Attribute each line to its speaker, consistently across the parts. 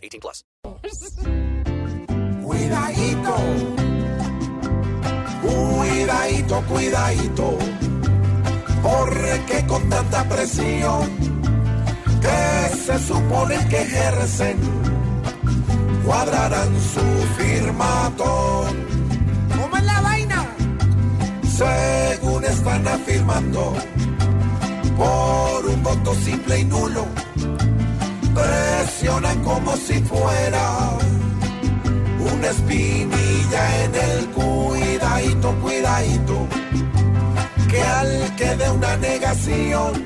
Speaker 1: 18 plus.
Speaker 2: Cuidadito, cuidadito, cuidadito, porque con tanta presión que se supone que ejercen, cuadrarán su firmatón.
Speaker 3: ¿Cómo es la vaina?
Speaker 2: según están afirmando, por un voto simple y nulo, presionan como si fuera una espinilla en el cuidadito, cuidadito, que al que de una negación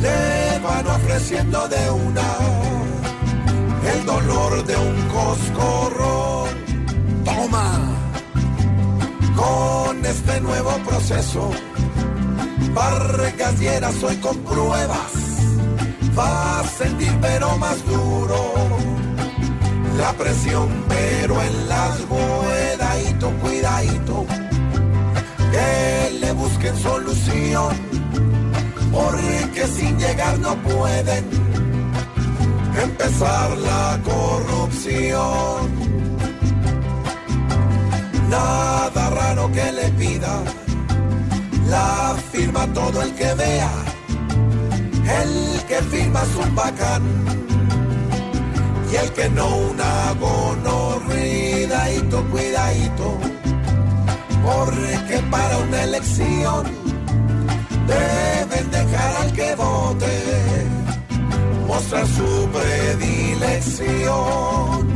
Speaker 2: le van ofreciendo de una el dolor de un coscorrón. Toma con este nuevo proceso. Vargas Lleras hoy con pruebas la presión, pero en las cuidadito, cuidadito, que le busquen solución, porque sin llegar no pueden empezar la corrupción. Nada raro que le pida, la firma todo el que vea. El que firma es un bacán y el que no una gonorridadito, cuidadito, porque para una elección deben dejar al que vote mostrar su predilección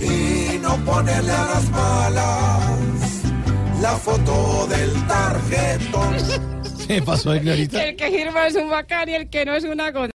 Speaker 2: y no ponerle a las malas la foto del tarjetón.
Speaker 4: ¿Qué pasó, Ignorita?
Speaker 5: El que firma es un bacán y el que no es una gona.